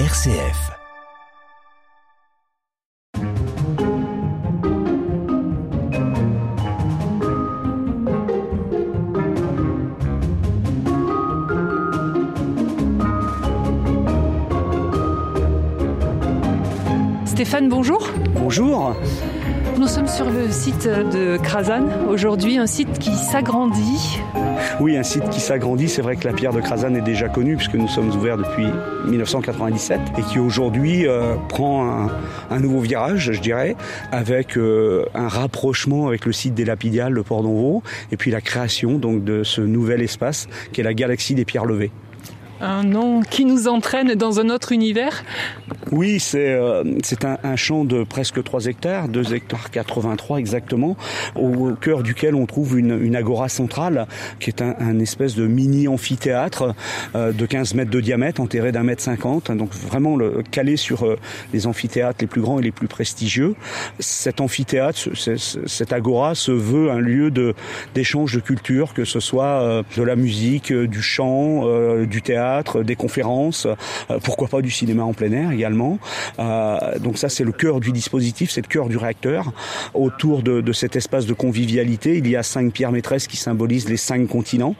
RCF. Stéphane, bonjour. Bonjour. Nous sommes sur le site de Krasan. Aujourd'hui, un site qui s'agrandit. Oui, un site qui s'agrandit. C'est vrai que la pierre de Krasan est déjà connue puisque nous sommes ouverts depuis 1997 et qui aujourd'hui euh, prend un, nouveau virage, je dirais, avec euh, un rapprochement avec le site des Lapidiales, le Port d'Envaux, et puis la création donc de ce nouvel espace qui est la galaxie des pierres levées un nom qui nous entraîne dans un autre univers Oui, c'est euh, un, champ de presque 3 hectares, 2 hectares 83 exactement, au cœur duquel on trouve une, agora centrale qui est un, espèce de mini amphithéâtre euh, de 15 mètres de diamètre, enterré d'un mètre 50, donc vraiment le, calé sur euh, les amphithéâtres les plus grands et les plus prestigieux. Cet amphithéâtre, cette agora se veut un lieu d'échange de, de culture, que ce soit de la musique, du chant, du théâtre, des conférences, euh, pourquoi pas du cinéma en plein air également. Euh, donc ça c'est le cœur du dispositif, c'est le cœur du réacteur. Autour de, cet espace de convivialité, il y a cinq pierres maîtresses qui symbolisent les cinq continents.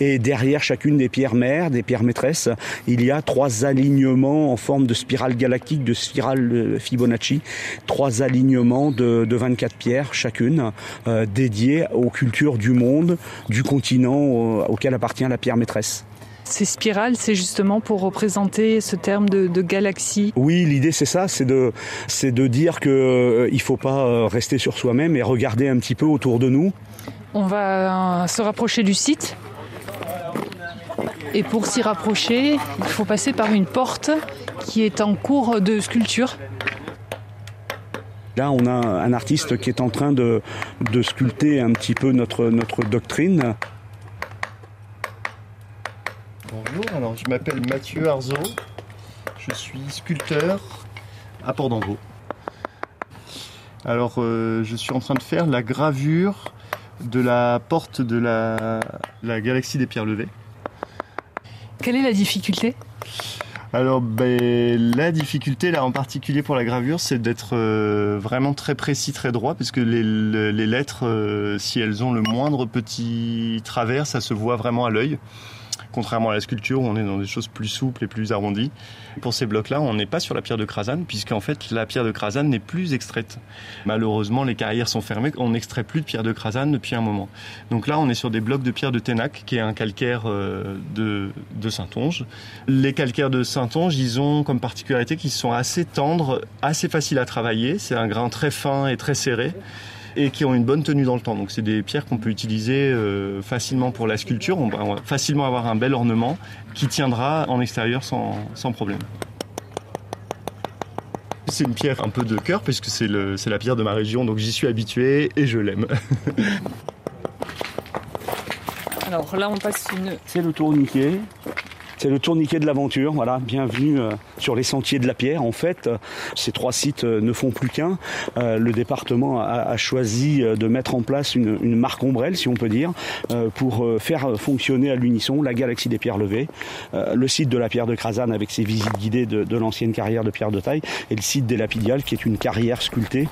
Et derrière chacune des pierres mères, des pierres maîtresses, il y a trois alignements en forme de spirale galactique, de spirale Fibonacci, trois alignements de, de 24 pierres chacune, euh, dédiées aux cultures du monde, du continent auquel appartient la pierre maîtresse. Ces spirales, c'est justement pour représenter ce terme de, de galaxie. Oui, l'idée c'est ça, c'est de, c'est de dire que euh, il faut pas rester sur soi-même et regarder un petit peu autour de nous. On va se rapprocher du site. Et pour s'y rapprocher, il faut passer par une porte qui est en cours de sculpture. Là, on a un artiste qui est en train de, de sculpter un petit peu notre, notre doctrine. Bonjour, alors je m'appelle Mathieu Arzo, je suis sculpteur à Port d'Envaux. Alors euh, je suis en train de faire la gravure de la porte de la, la galaxie des pierres levées. Quelle est la difficulté? Alors ben, la difficulté là en particulier pour la gravure c'est d'être euh, vraiment très précis, très droit puisque les, les, les lettres euh, si elles ont le moindre petit travers ça se voit vraiment à l'œil contrairement à la sculpture on est dans des choses plus souples et plus arrondies. Pour ces blocs-là, on n'est pas sur la pierre de Krasan, puisqu'en fait, la pierre de Krasan n'est plus extraite. Malheureusement, les carrières sont fermées, on n'extrait plus de pierre de Krasan depuis un moment. Donc là, on est sur des blocs de pierre de Ténac, qui est un calcaire de, de Saintonge. Les calcaires de Saintonge, ils ont comme particularité qu'ils sont assez tendres, assez faciles à travailler. C'est un grain très fin et très serré et qui ont une bonne tenue dans le temps. Donc c'est des pierres qu'on peut utiliser euh, facilement pour la sculpture. On va facilement avoir un bel ornement qui tiendra en extérieur sans, sans problème. C'est une pierre un peu de cœur puisque c'est la pierre de ma région, donc j'y suis habitué et je l'aime. Alors là, on passe une. C'est le tourniquet. C'est le tourniquet de l'aventure, voilà, bienvenue euh, sur les sentiers de la pierre. En fait, euh, ces trois sites euh, ne font plus qu'un. Le département a, choisi de mettre en place une, marque ombrelle, si on peut dire, pour faire fonctionner à l'unisson la galaxie des pierres levées, le site de la pierre de Krasan avec ses visites guidées de, l'ancienne carrière de pierre de taille, et le site des Lapidiales qui est une carrière sculptée.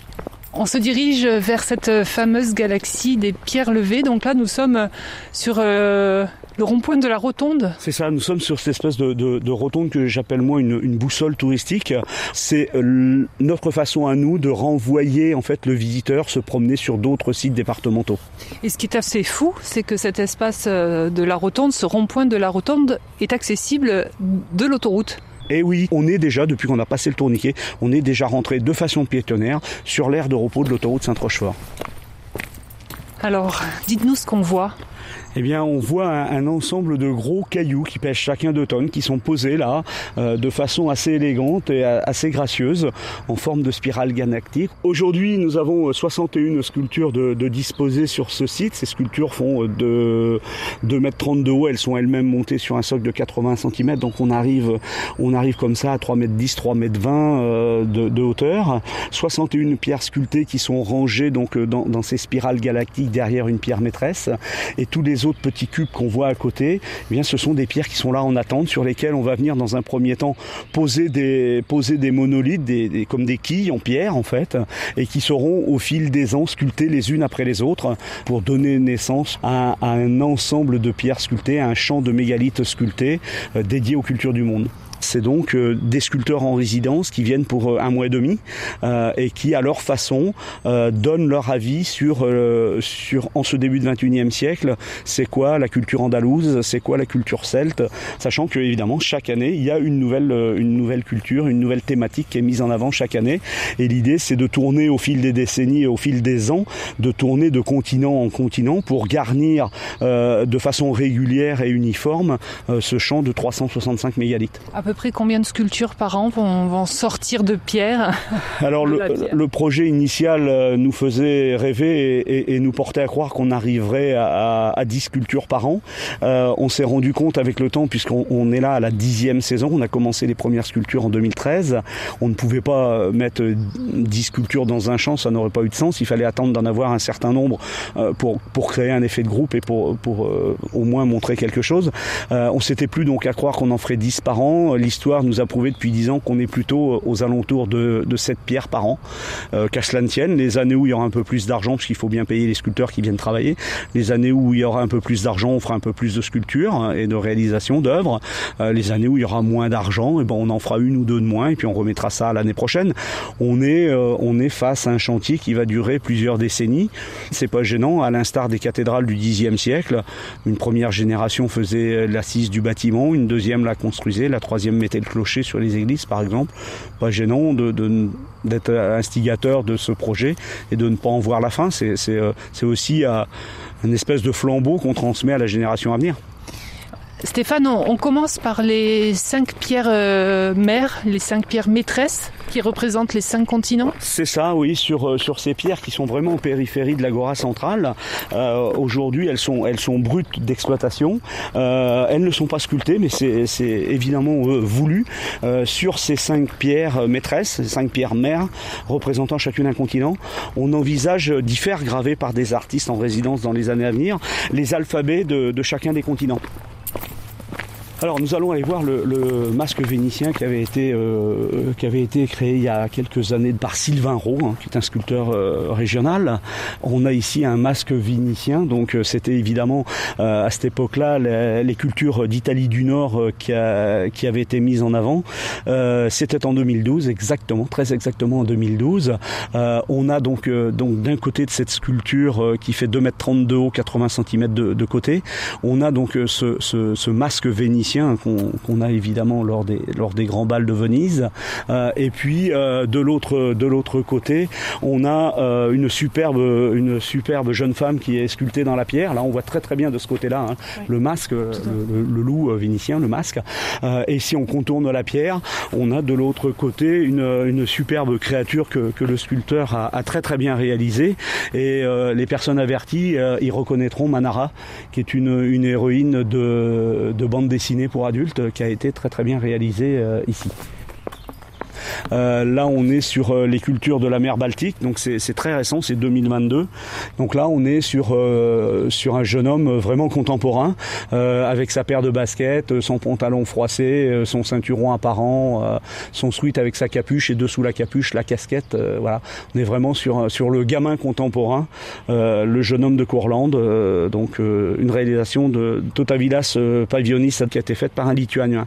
On se dirige vers cette fameuse galaxie des pierres levées. Donc là, nous sommes sur le rond-point de la rotonde. C'est ça, nous sommes sur cette espèce de, de, de rotonde que j'appelle moi une, une, boussole touristique. C'est euh, notre façon à nous de renvoyer en fait le visiteur se promener sur d'autres sites départementaux. Et ce qui est assez fou, c'est que cet espace euh, de la rotonde, ce rond-point de la rotonde, est accessible de l'autoroute. Et Eh oui, on est déjà, depuis qu'on a passé le tourniquet, on est déjà rentré de façon piétonnaire sur l'aire de repos de l'autoroute Saint-Rochefort. Alors, dites-nous ce qu'on voit. Eh bien, on voit un, ensemble de gros cailloux qui pèsent chacun deux tonnes, qui sont posés là euh, de façon assez élégante et assez gracieuse, en forme de spirale galactique. Aujourd'hui, nous avons 61 sculptures de, de, disposées sur ce site. Ces sculptures font de 2 mètres 30 de haut. Elles sont elles-mêmes montées sur un socle de 80 cm. Donc, on arrive, on arrive comme ça à 3 mètres 10, 3 mètres 20 euh, de, de, hauteur. 61 pierres sculptées qui sont rangées donc dans, dans ces spirales galactiques derrière une pierre maîtresse. Autres petits cubes qu'on voit à côté, eh bien, ce sont des pierres qui sont là en attente, sur lesquelles on va venir dans un premier temps poser des, monolithes, comme des quilles en pierre en fait, et qui seront au fil des ans sculptées les unes après les autres pour donner naissance à, à un ensemble de pierres sculptées, à un champ de mégalithes sculptés euh, dédié aux cultures du monde. C'est donc euh, des sculpteurs en résidence qui viennent pour euh, un mois et demi euh, et qui, à leur façon, donnent leur avis sur, sur en ce début du 21e siècle, c'est quoi la culture andalouse, c'est quoi la culture celte, sachant que évidemment chaque année il y a une nouvelle, une nouvelle culture, une nouvelle thématique qui est mise en avant chaque année. Et l'idée, c'est de tourner au fil des décennies et au fil des ans, de tourner de continent en continent pour garnir de façon régulière et uniforme ce champ de 365 mégalithes peu près combien de sculptures par an vont, vont sortir de pierre Alors le, le, projet initial euh, nous faisait rêver et, et, et nous portait à croire qu'on arriverait à, à, 10 sculptures par an. Euh, on s'est rendu compte avec le temps, puisqu'on on est là à la dixième saison, on a commencé les premières sculptures en 2013, on ne pouvait pas mettre 10 sculptures dans un champ, ça n'aurait pas eu de sens, il fallait attendre d'en avoir un certain nombre euh, pour, pour créer un effet de groupe et pour, pour euh, au moins montrer quelque chose. Euh, on s'était plus donc à croire qu'on en ferait 10 par an l'histoire nous a prouvé depuis 10 ans qu'on est plutôt euh, aux alentours de, de 7 pierres par an. Euh, Qu'à tienne, les années où il y aura un peu plus d'argent, parce qu'il faut bien payer les sculpteurs qui viennent travailler, les années où il y aura un peu plus d'argent, on fera un peu plus de sculptures hein, et de réalisation d'œuvres. Euh, les années où il y aura moins d'argent, eh ben on en fera une ou deux de moins et puis on remettra ça l'année prochaine. On est, euh, on est face à un chantier qui va durer plusieurs décennies. C'est pas gênant, à l'instar des cathédrales du Xe siècle. Une première génération faisait l'assise du bâtiment, une deuxième la construisait, la troisième mettait le clocher sur les églises, par exemple. Pas gênant d'être instigateur de ce projet et de ne pas en voir la fin. C'est, euh, aussi euh, un espèce de flambeau qu'on transmet à la génération à venir. Stéphane, on, commence par les cinq pierres euh, mères, les cinq pierres maîtresses qui représentent les cinq continents. C'est ça, oui, sur, euh, ces pierres qui sont vraiment en périphérie de l'agora centrale. Euh, Aujourd'hui, elles sont, brutes d'exploitation. Elles ne sont pas sculptées, mais c'est évidemment voulu. Sur ces cinq pierres maîtresses, cinq pierres mères représentant chacune un continent, on envisage d'y faire graver par des artistes en résidence dans les années à venir les alphabets de chacun des continents. Alors nous allons aller voir le, masque vénitien qui avait été euh, qui avait été créé il y a quelques années par Sylvain Roux, hein, qui est un sculpteur euh, régional. On a ici un masque vénitien, donc euh, c'était évidemment euh, à cette époque-là les, cultures d'Italie du Nord euh, qui, a, qui avaient été mises en avant. C'était en 2012, exactement, très exactement en 2012. on a donc donc d'un côté de cette sculpture qui fait 2 mètres 30 de haut, 80 cm de, côté, on a donc ce, ce masque vénitien qu'on qu a évidemment lors des, lors des grands bals de Venise. Euh, et puis euh, de l'autre de l'autre côté, on a euh, une superbe une superbe jeune femme qui est sculptée dans la pierre. Là, on voit très très bien de ce côté-là hein, oui. le masque, le, le, le, loup vénitien, le masque. Et si on contourne la pierre, on a de l'autre côté une, une superbe créature que, que le sculpteur a, a très très bien réalisée. Et les personnes averties y reconnaîtront Manara, qui est une, une héroïne de, de bande dessinée pour adultes qui a été très très bien réalisé euh, ici. Euh, là, on est sur euh, les cultures de la mer Baltique, donc c'est très récent, c'est 2022. Donc là, on est sur euh, sur un jeune homme vraiment contemporain, avec sa paire de baskets, son pantalon froissé, son ceinturon apparent, son sweat avec sa capuche et dessous la capuche la casquette. Voilà, on est vraiment sur sur le gamin contemporain, le jeune homme de Courlande. donc une réalisation de Totavilas Pavionis qui a été faite par un Lituanien.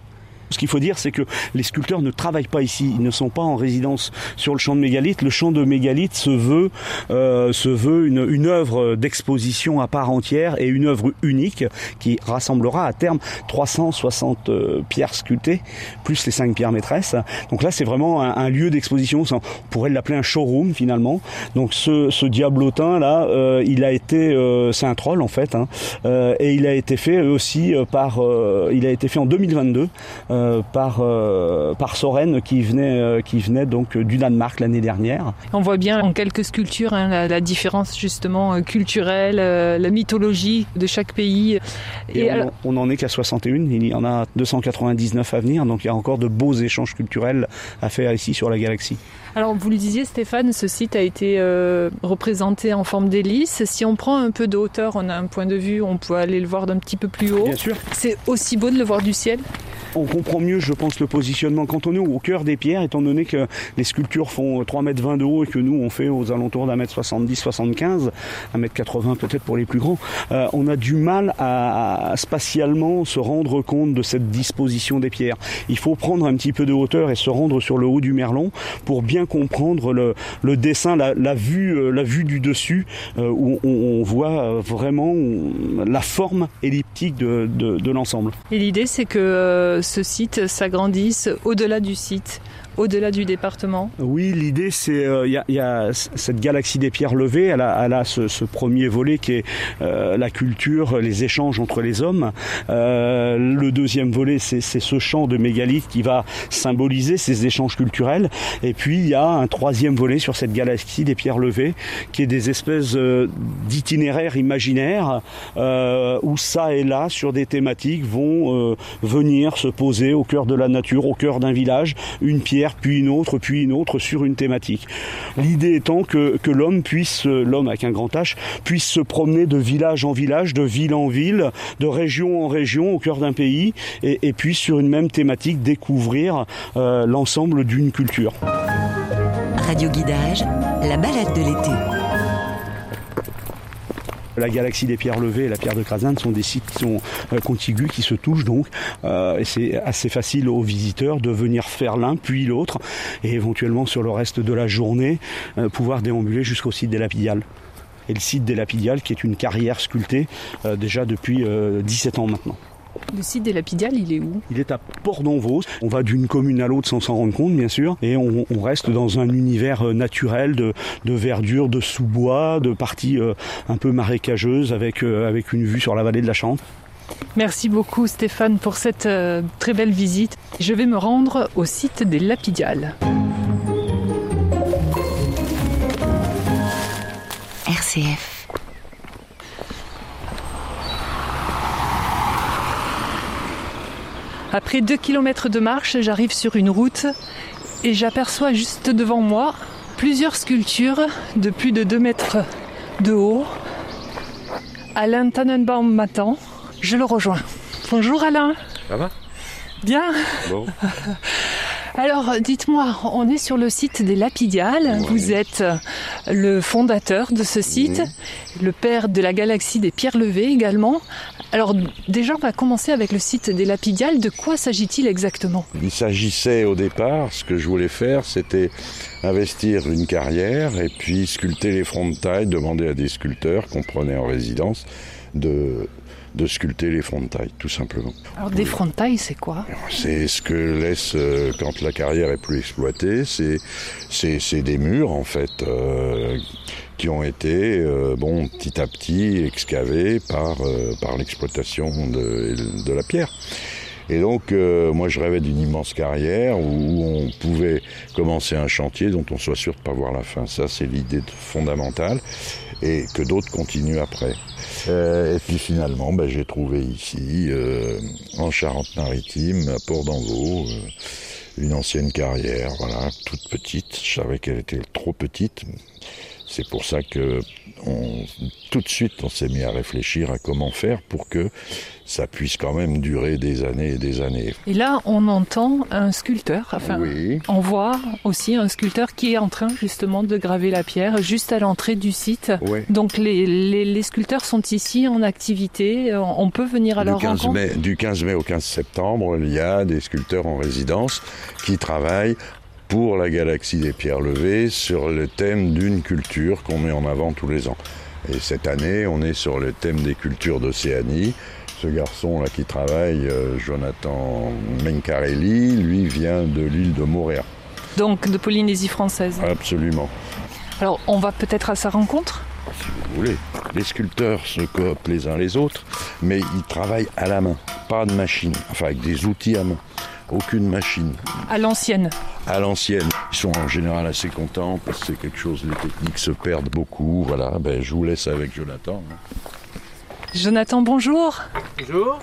Ce qu'il faut dire, c'est que les sculpteurs ne travaillent pas ici, ils ne sont pas en résidence sur le champ de mégalithe. Le champ de mégalithe se veut, euh, se veut une, une œuvre d'exposition à part entière et une œuvre unique qui rassemblera à terme 360 euh, pierres sculptées, plus les 5 pierres maîtresses. Donc là, c'est vraiment un, un lieu d'exposition, on pourrait l'appeler un showroom finalement. Donc ce, ce diablotin là, euh, il a été, euh, c'est un troll en fait, hein, et il a été fait aussi par, il a été fait en 2022. Euh, par par Soren qui venait qui venait donc du Danemark l'année dernière. On voit bien en quelques sculptures hein, la, différence justement culturelle, la mythologie de chaque pays. Et, on, n'en est qu'à 61, il y en a 299 à venir, donc il y a encore de beaux échanges culturels à faire ici sur la galaxie. Alors vous le disiez Stéphane, ce site a été euh, représenté en forme d'hélice. Si on prend un peu de hauteur, on a un point de vue, on peut aller le voir d'un petit peu plus haut. Bien sûr. C'est aussi beau de le voir du ciel? On comprend mieux, je pense, le positionnement quand on est au cœur des pierres, étant donné que les sculptures font 3 mètres 20 de haut et que nous, on fait aux alentours d'un mètre 70, 75, 1 mètre 80 peut-être pour les plus grands. Euh, on a du mal à, spatialement se rendre compte de cette disposition des pierres. Il faut prendre un petit peu de hauteur et se rendre sur le haut du merlon pour bien comprendre le, dessin, la, vue, euh, la vue du dessus, euh, où on, voit vraiment la forme elliptique de, de l'ensemble. Et l'idée, c'est que ce site s'agrandisse au-delà du site au-delà du département Oui, l'idée c'est il euh, y, a cette galaxie des pierres levées, elle a, elle a ce, premier volet qui est euh, la culture, les échanges entre les hommes. Euh, le deuxième volet c'est ce champ de mégalithes qui va symboliser ces échanges culturels. Et puis il y a un troisième volet sur cette galaxie des pierres levées qui est des espèces d'itinéraires imaginaires où ça et là sur des thématiques vont venir se poser au cœur de la nature, au cœur d'un village, une pierre puis une autre, puis une autre sur une thématique. L'idée étant que, que l'homme puisse, l'homme avec un grand H, puisse se promener de village en village, de ville en ville, de région en région au cœur d'un pays, et, et, puis sur une même thématique découvrir euh, l'ensemble d'une culture. Radio Guidage, la balade de l'été. La galaxie des pierres levées et la pierre de Krasin sont des sites qui sont euh, contigus, qui se touchent donc. Euh, c'est assez facile aux visiteurs de venir faire l'un puis l'autre et éventuellement sur le reste de la journée euh, pouvoir déambuler jusqu'au site des Lapidiales. Et le site des Lapidiales qui est une carrière sculptée déjà depuis 17 ans maintenant. Le site des Lapidiales, il est où? Il est à Port d'Envaux. On va d'une commune à l'autre sans s'en rendre compte, bien sûr, et on, reste dans un univers euh, naturel de, verdure, de sous-bois, de parties euh, un peu marécageuses avec, euh, avec une vue sur la vallée de la Chante. Merci beaucoup Stéphane pour cette très belle visite. Je vais me rendre au site des Lapidiales. RCF Après deux kilomètres de marche, j'arrive sur une route et j'aperçois juste devant moi plusieurs sculptures de plus de 2 mètres de haut. Alain Tannenbaum m'attend. Je le rejoins. Bonjour Alain. Ça va? Bien. Bon. Alors, dites-moi, on est sur le site des Lapidiales. Vous êtes le fondateur de ce site, le père de la galaxie des pierres levées également. Alors, déjà, on va commencer avec le site des Lapidiales. De quoi s'agit-il exactement? Il s'agissait au départ, ce que je voulais faire, c'était investir une carrière et puis sculpter les fronts de taille, demander à des sculpteurs qu'on prenait en résidence de de sculpter les fonds de taille, tout simplement. Alors des fonds de taille, c'est quoi? C'est ce que laisse euh, quand la carrière est plus exploitée. C'est c'est des murs en fait euh, qui ont été euh, bon petit à petit excavés par par l'exploitation de, de la pierre. Et donc, moi, je rêvais d'une immense carrière où, on pouvait commencer un chantier dont on soit sûr de ne pas voir la fin. Ça, c'est l'idée fondamentale et que d'autres continuent après. Euh, et puis finalement, ben, j'ai trouvé ici, euh, en Charente-Maritime, à Port d'Envaux, euh, une ancienne carrière, voilà, toute petite. Je savais qu'elle était trop petite. C'est pour ça que on, tout de suite, on s'est mis à réfléchir à comment faire pour que ça puisse quand même durer des années et des années. Et là, on entend un sculpteur, enfin, on voit aussi un sculpteur qui est en train justement de graver la pierre juste à l'entrée du site. Donc les, les, sculpteurs sont ici en activité, on peut venir à du leur 15 rencontre. Mai, du 15 mai au 15 septembre, il y a des sculpteurs en résidence qui travaillent pour la galaxie des pierres levées sur le thème d'une culture qu'on met en avant tous les ans. Et cette année, on est sur le thème des cultures d'Océanie ce garçon là qui travaille, euh, Jonathan Mencarelli, lui vient de l'île de Moréa. Donc de Polynésie française. Absolument. Alors on va peut-être à sa rencontre? Si vous voulez. Les sculpteurs se cooptent les uns les autres, mais ils travaillent à la main, pas de machine, enfin avec des outils à main. Aucune machine. À l'ancienne À l'ancienne. Ils sont en général assez contents parce que c'est quelque chose, les techniques se perdent beaucoup. Voilà, ben, je vous laisse avec Jonathan. Jonathan, bonjour. Bonjour.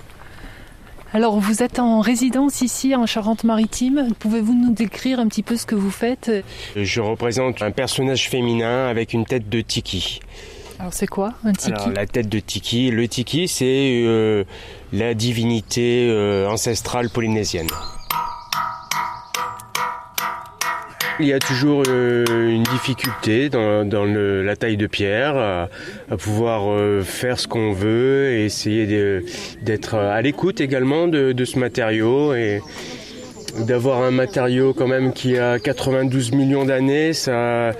Alors, vous êtes en résidence ici en Charente-Maritime. Pouvez-vous nous décrire un petit peu ce que vous faites? Je représente un personnage féminin avec une tête de tiki. Alors, c'est quoi un tiki la tête de tiki, le tiki, c'est euh, la divinité euh, ancestrale polynésienne. Il y a toujours euh, une difficulté dans, la taille de pierre, à, pouvoir faire ce qu'on veut et essayer d'être à l'écoute également de, ce matériau et d'avoir un matériau quand même qui a 92 millions d'années, ça,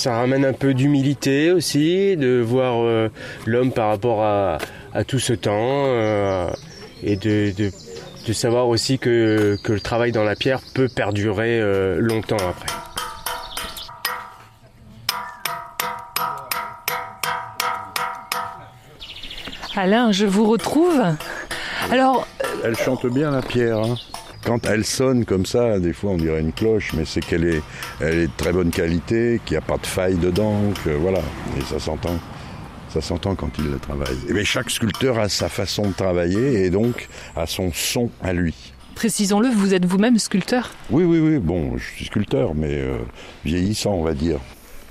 ça ramène un peu d'humilité aussi, de voir euh, l'homme par rapport à, à tout ce temps euh, et de, de, de savoir aussi que, que le travail dans la pierre peut perdurer euh, longtemps après. Alain, je vous retrouve. Alors, Elle chante bien la pierre. hein. Quand elle sonne comme ça, des fois on dirait une cloche, mais c'est qu'elle est, elle est de très bonne qualité, qu'il n'y a pas de faille dedans, que voilà, et ça s'entend. Ça s'entend quand il le travaille. Et bien, chaque sculpteur a sa façon de travailler et donc a son son à lui. précisons-le, vous êtes vous-même sculpteur? Oui, oui, oui, bon, je suis sculpteur, mais euh, vieillissant, on va dire.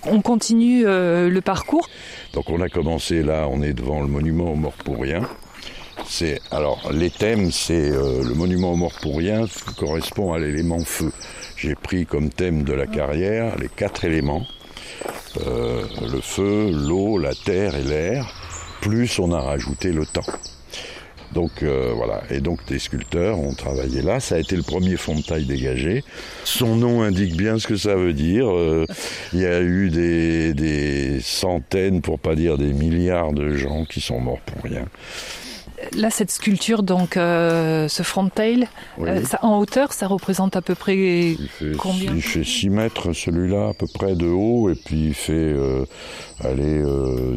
On continue euh, le parcours? Donc on a commencé là, on est devant le monument aux morts pour rien. C'est alors les thèmes, c'est euh, le monument aux morts pour rien correspond à l'élément feu. J'ai pris comme thème de la carrière les quatre éléments Euh, le feu, l'eau, la terre et l'air. Plus on a rajouté le temps. Donc euh, voilà, et donc des sculpteurs ont travaillé là. Ça a été le premier fond de taille dégagé. Son nom indique bien ce que ça veut dire. Il y a eu des, des centaines, pour pas dire des milliards de gens qui sont morts pour rien. Là, cette sculpture, donc euh, ce front tail, Oui. euh, ça, en hauteur, ça représente à peu près Il fait, combien il fait 6 mètres celui-là à peu près de haut et puis il fait euh, allez,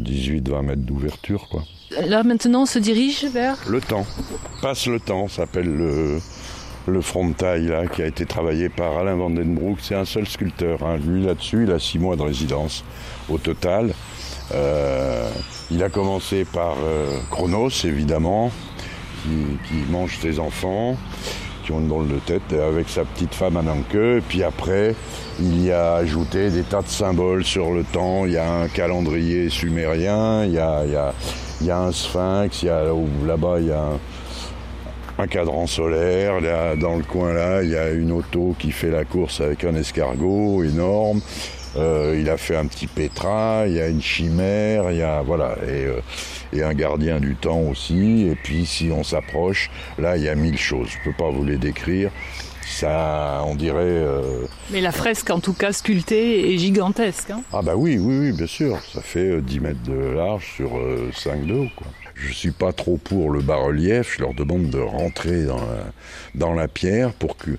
18-20 mètres d'ouverture quoi. Là, maintenant, on se dirige vers. Le temps, passe le temps, s'appelle le, le frontail là, qui a été travaillé par Alain Vandenbroek. C'est un seul sculpteur. hein. Lui là-dessus, il a six mois de résidence au total. Euh, il a commencé par euh, Chronos, évidemment, qui, mange ses enfants, qui ont une drôle de tête, avec sa petite femme Ananke. Et puis après, il y a ajouté des tas de symboles sur le temps. Il y a un calendrier sumérien, il y a, un sphinx, là-bas, il y a un, cadran solaire. Dans le coin là, il y a une auto qui fait la course avec un escargot énorme. Euh, il a fait un petit pétrin, il y a une chimère, il y a voilà et, euh, et un gardien du temps aussi. Et puis si on s'approche, là il y a mille choses. Je peux pas vous les décrire. Ça, on dirait. euh, Mais la fresque, en tout cas sculptée, est gigantesque. hein. ah bah oui, oui, oui, bien sûr. Ça fait euh, 10 mètres de large sur euh, 5 de haut. Quoi. Je suis pas trop pour le bas-relief. Je leur demande de rentrer dans la, dans la pierre pour que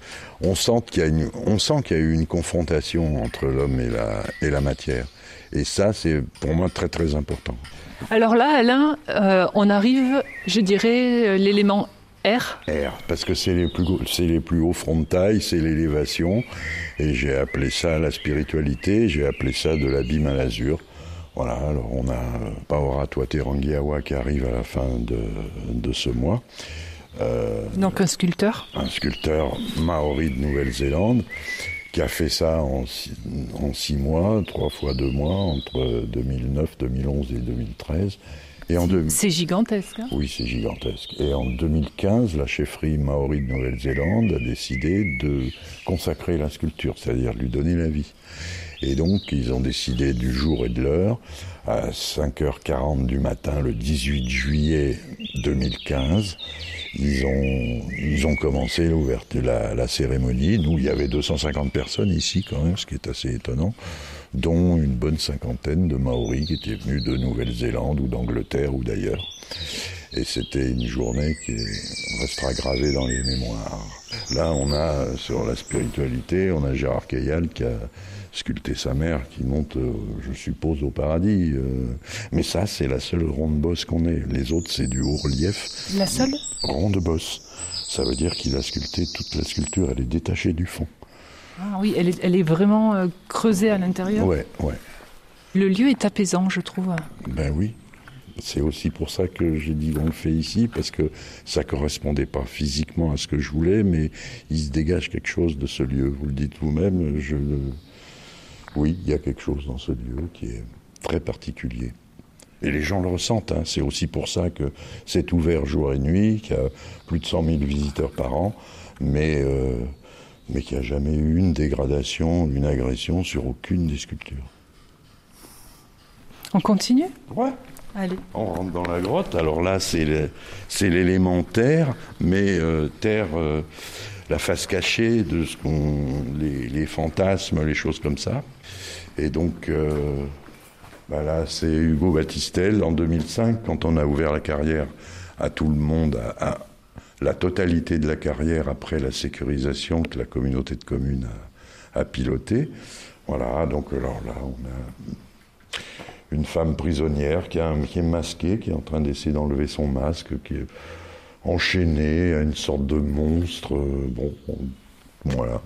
on sente qu'il y a une, on sent qu'il y a eu une confrontation entre l'homme et la, et la matière. Et ça, c'est pour moi très très important. Alors là, Alain, euh, on arrive, je dirais, euh, l'élément R. R, parce que c'est les plus c'est les plus hauts fronts de taille, c'est l'élévation, et j'ai appelé ça la spiritualité, j'ai appelé ça de l'abîme à l'azur. Voilà, alors on a euh, Paora Tuaterangiawa qui arrive à la fin de, de ce mois, Euh, Donc un sculpteur. un sculpteur maori de Nouvelle-Zélande qui a fait ça en six, en six mois, trois fois deux mois, entre 2009, 2011 et 2013. Et en deux- C'est gigantesque. hein? oui, c'est gigantesque. Et en 2015, la chefferie maori de Nouvelle-Zélande a décidé de consacrer la sculpture, c'est-à-dire lui donner la vie. Et donc, ils ont décidé du jour et de l'heure, à 5h40 du matin, le 18 juillet 2015, ils ont, ils ont commencé l'ouverture, la, la cérémonie. Nous, il y avait 250 personnes ici quand même, ce qui est assez étonnant, dont une bonne cinquantaine de Maoris qui étaient venus de Nouvelle-Zélande ou d'Angleterre ou d'ailleurs. Et c'était une journée qui restera gravée dans les mémoires. Là, on a, sur la spiritualité, on a Gérard Caillat qui a sculpté sa mère qui monte, euh, je suppose, au paradis. euh. Mais ça, c'est la seule ronde bosse qu'on ait. Les autres, c'est du haut relief La seule? Ronde bosse. Ça veut dire qu'il a sculpté toute la sculpture, elle est détachée du fond. Ah oui, elle est, elle est vraiment euh, creusée à l'intérieur? Ouais, ouais. Le lieu est apaisant, je trouve. Ben oui. C'est aussi pour ça que j'ai dit on le fait ici, parce que ça correspondait pas physiquement à ce que je voulais, mais il se dégage quelque chose de ce lieu. Vous le dites vous-même, je le... Oui, il y a quelque chose dans ce lieu qui est très particulier. Et les gens le ressentent. hein. C'est aussi pour ça que c'est ouvert jour et nuit, qu'il y a plus de 100 000 visiteurs par an, mais, euh, mais qu'il n'y a jamais eu une dégradation, une agression sur aucune des sculptures. On continue? Ouais. Allez. On rentre dans la grotte. Alors là, c'est le- c'est l'élément terre, mais euh, terre, euh, la face cachée de ce qu'on, les, les fantasmes, les choses comme ça. Et donc, euh, bah là, c'est Hugo Battistel en 2005, quand on a ouvert la carrière à tout le monde, à, la totalité de la carrière après la sécurisation que la communauté de communes a, a piloté. Voilà, donc alors là, on a une femme prisonnière qui, est masquée, qui est en train d'essayer d'enlever son masque, enchaînée à une sorte de monstre. euh, Bon, on- voilà.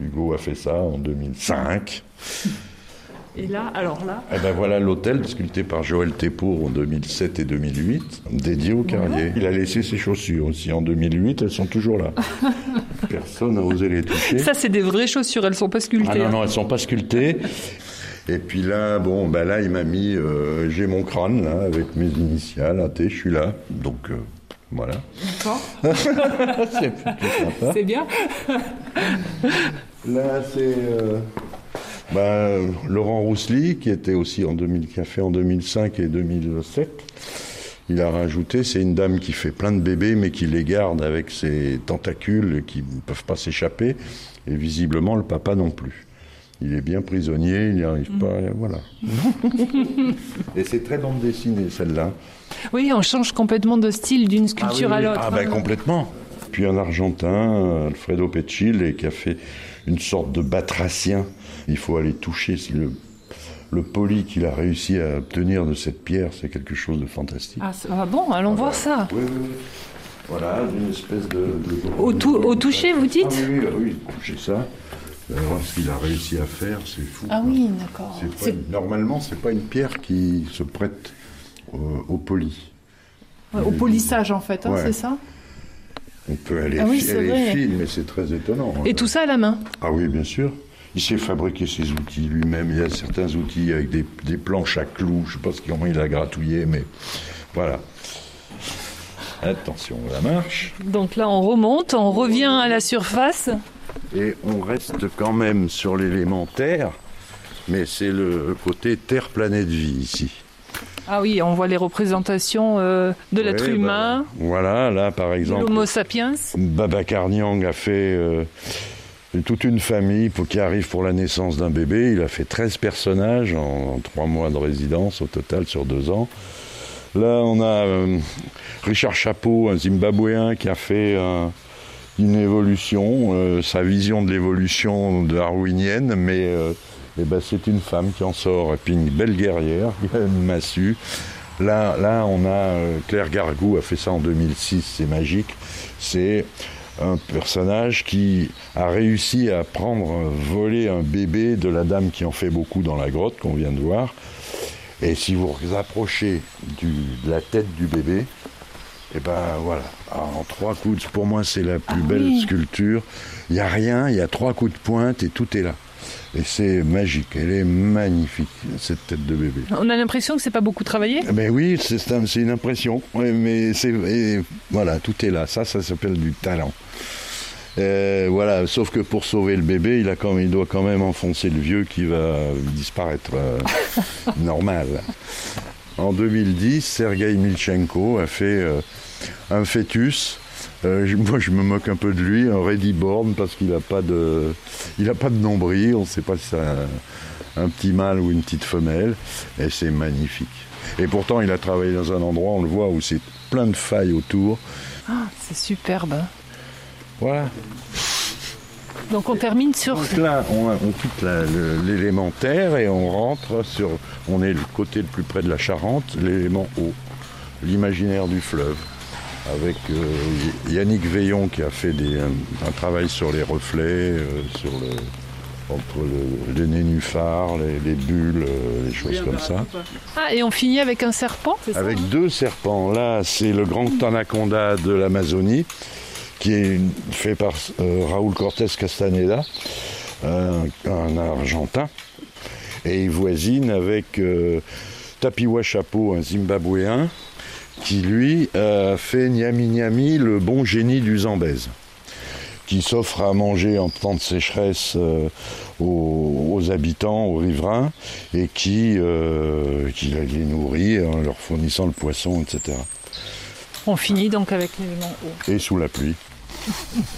Hugo a fait ça en 2005. Et là, alors là, Et ben voilà l'hôtel sculpté par Joël Thépour en 2007 et 2008, dédié au carrier. Il a laissé ses chaussures aussi en 2008, elles sont toujours là. Personne n'a osé les toucher. ça c'est des vraies chaussures, elles sont pas Ah sculptées. non, non, elles sont pas sculptées. Et puis là, bon, ben là, il m'a mis, euh, j'ai mon crâne là, avec mes initiales, AT, je suis là. Donc, euh, voilà. C'est plutôt sympa. C'est bien. Là, c'est euh, ben, Laurent Roussely, qui était aussi en 2000, qui a fait en 2005 et 2007. Il a rajouté, c'est une dame qui fait plein de bébés, mais qui les garde avec ses tentacules qui ne peuvent pas s'échapper. Et visiblement, le papa non plus. Il est bien prisonnier, il n'y arrive pas, voilà. et c'est très bande dessinée, celle-là. Oui, on change complètement de style d'une sculpture à l'autre. Ah ben hein. complètement. Puis un Argentin, Alfredo Pecil, qui a fait une sorte de batracien. Il faut aller toucher le, le poli qu'il a réussi à obtenir de cette pierre, c'est quelque chose de fantastique. Ah, ah bon, allons voir ça. Oui, oui, oui. Voilà, une espèce de... de- Au, tou- au toucher, vous dites Ah oui, oui, oui, toucher ça. Alors, ce qu'il a réussi à faire, c'est fou. Ah quoi. oui, d'accord. C'est pas C'est- une- Normalement, c'est pas une pierre qui se prête au, au poli. ouais, au polissage en fait, hein, Ouais. c'est ça On peut aller, Ah oui, aller vrai. fine, mais c'est très étonnant. hein. Et tout ça à la main. Ah oui, bien sûr. Il sait fabriquer ses outils lui-même. Il y a certains outils avec des, des planches à clous. Je ne sais pas ce comment il a gratouillé, mais voilà. Attention, la marche. Donc là, on remonte, on revient à la surface. Et on reste quand même sur l'élémentaire, mais c'est le côté terre, planète, vie ici. Ah oui, on voit les représentations euh, de l'être Ouais, humain, voilà, là par exemple. l'homo sapiens. Babacar Niang a fait euh, toute une famille pour, qui arrive pour la naissance d'un bébé. Il a fait 13 personnages en, en trois mois de résidence au total sur deux ans. Là, on a euh, Richard Chapeau, un Zimbabwéen, qui a fait un- une évolution, euh, sa vision de l'évolution darwinienne, mais euh, eh ben, c'est une femme qui en sort, et puis une belle guerrière, une massue. Là, on a euh, Claire Gargou a fait ça en 2006, c'est magique. C'est un personnage qui a réussi à prendre, voler un bébé de la dame qui en fait beaucoup dans la grotte qu'on vient de voir. Et si vous vous approchez de la tête du bébé, et ben voilà, en trois coups, de- pour moi c'est la plus Ah belle oui. sculpture. Il n'y a rien, il y a trois coups de pointe et tout est là. Et c'est magique, elle est magnifique, cette tête de bébé. On a l'impression que c'est pas beaucoup travaillé? Mais oui, c'est un- c'est une impression. Ouais, mais c'est voilà, tout est là. Ça, ça s'appelle du talent. Euh, voilà, sauf que pour sauver le bébé, il, a quand même, il doit quand même enfoncer le vieux qui va disparaître. euh, normal. En 2010, Sergei Milchenko a fait euh, un fœtus. Euh, moi, je me moque un peu de lui, un ready born, parce qu'il n'a pas de, il a pas de nombril. On ne sait pas si c'est un, un petit mâle ou une petite femelle. Et c'est magnifique. Et pourtant, il a travaillé dans un endroit, on le voit, où c'est plein de failles autour. Ah, c'est superbe. Voilà. Donc on termine sur. Donc là, on, on quitte l'élémentaire et on rentre sur. On est le côté le plus près de la Charente, l'élément haut, l'imaginaire du fleuve. avec euh, Yannick Veillon qui a fait des, un, un travail sur les reflets, euh, sur le, entre le, les nénuphars, les, les bulles, euh, les choses comme ça. Ah, et on finit avec un serpent, ça Avec deux serpents. Là, c'est le grand anaconda de l'Amazonie, qui est fait par euh, Raúl Cortés Castaneda, un, un Argentin. Et il voisine avec euh, Tapiwa Chapeau, un Zimbabwéen, qui lui a fait Niami Niami, le bon génie du Zambèze, qui s'offre à manger en temps de sécheresse euh, aux, aux habitants, aux riverains, et qui, euh, qui les nourrit en leur fournissant le poisson, etc. On finit donc avec l'élément eau. Et sous la pluie.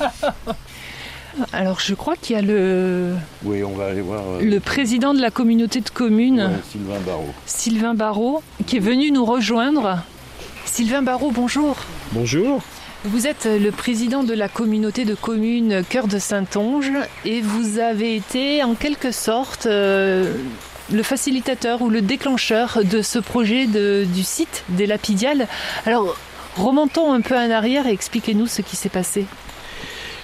Alors je crois qu'il y a le, Oui, on va aller voir euh, le président de la communauté de communes, ouais, Sylvain Barrault. Sylvain Barrault, qui est venu nous rejoindre. Sylvain Barrault, bonjour. Bonjour. Vous êtes le président de la communauté de communes Cœur de Saintonge et vous avez été en quelque sorte euh, le facilitateur ou le déclencheur de ce projet de- du site des Lapidiales. Alors remontons un peu en arrière et expliquez-nous ce qui s'est passé.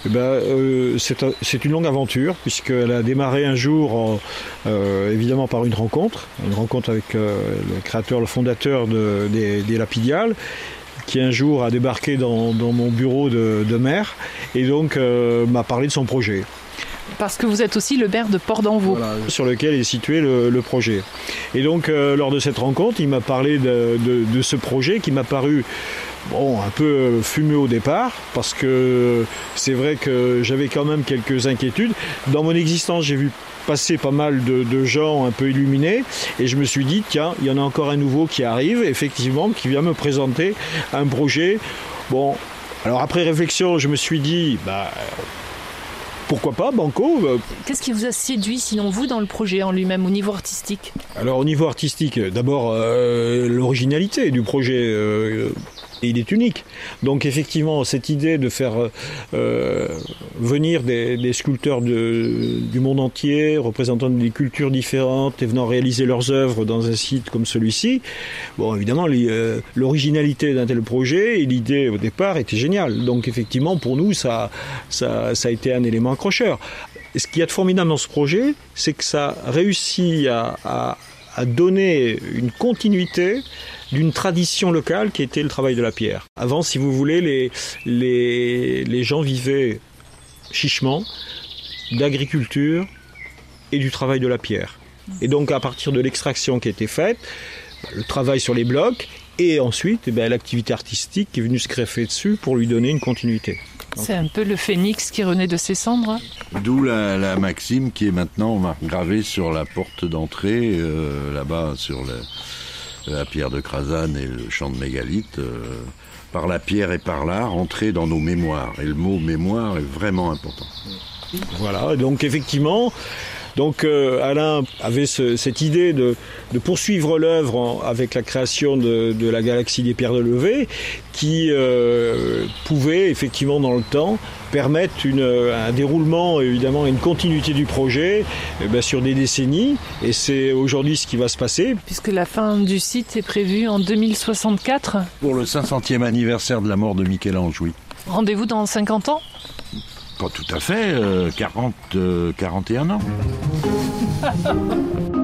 Eh ben, euh, c'est un- c'est une longue aventure puisqu'elle a démarré un jour en- euh, évidemment par une rencontre, une rencontre avec euh, le créateur, le fondateur de- des, des Lapidiales qui un jour a débarqué dans, dans mon bureau de, de maire et donc m'a parlé de son projet. Parce que vous êtes aussi le maire de Port d'Envaux. sur lequel est situé le, le projet. Et donc, lors de cette rencontre, il m'a parlé de ce projet qui m'a paru bon, un peu fumeux au départ, parce que c'est vrai que j'avais quand même quelques inquiétudes. Dans mon existence, j'ai vu passer pas mal de, de gens un peu illuminés, et je me suis dit, tiens, il y en a encore un nouveau qui arrive, effectivement, qui vient me présenter un projet. Bon, alors après réflexion, je me suis dit, bah, pourquoi pas, Banco euh, Qu'est-ce qui vous a séduit sinon vous dans le projet en lui-même au niveau artistique? Alors au niveau artistique, d'abord euh, l'originalité du projet, euh, il est unique. Donc effectivement, cette idée de faire euh, venir des, des sculpteurs de- du monde entier, représentant des cultures différentes et venant réaliser leurs œuvres dans un site comme celui-ci, bon évidemment euh, l'originalité d'un tel projet et l'idée au départ était géniale. Donc effectivement pour nous ça, ça, ça a été un élément accrocheur. Et ce qu'il y a de formidable dans ce projet, c'est que ça réussit à, à- à donner une continuité d'une tradition locale qui était le travail de la pierre. Avant, si vous voulez, les, les, les gens vivaient chichement d'agriculture et du travail de la pierre. Et donc, à partir de l'extraction qui était faite, le travail sur les blocs, et ensuite eh ben, l'activité artistique qui est venue se greffer dessus pour lui donner une continuité. C'est un peu le phénix qui renaît de ses cendres. D'où la, la maxime qui est maintenant gravée sur la porte d'entrée, euh, là-bas sur le- la pierre de Crasane et le champ de mégalithe. euh, par la pierre et par l'art, entrer dans nos mémoires. Et le mot mémoire est vraiment important. Voilà, donc effectivement, donc euh, Alain avait ce- cette idée de, de poursuivre l'œuvre avec la création de, de la galaxie des pierres de levée, qui euh, pouvait effectivement dans le temps permettre une, un déroulement, évidemment, une continuité du projet eh ben, sur des décennies. Et c'est aujourd'hui ce qui va se passer. Puisque la fin du site est prévue en 2064. Pour le 500e anniversaire de la mort de Michel-Ange, oui. Rendez-vous dans 50 ans? Pas tout à fait, euh, 40, euh, 41 ans.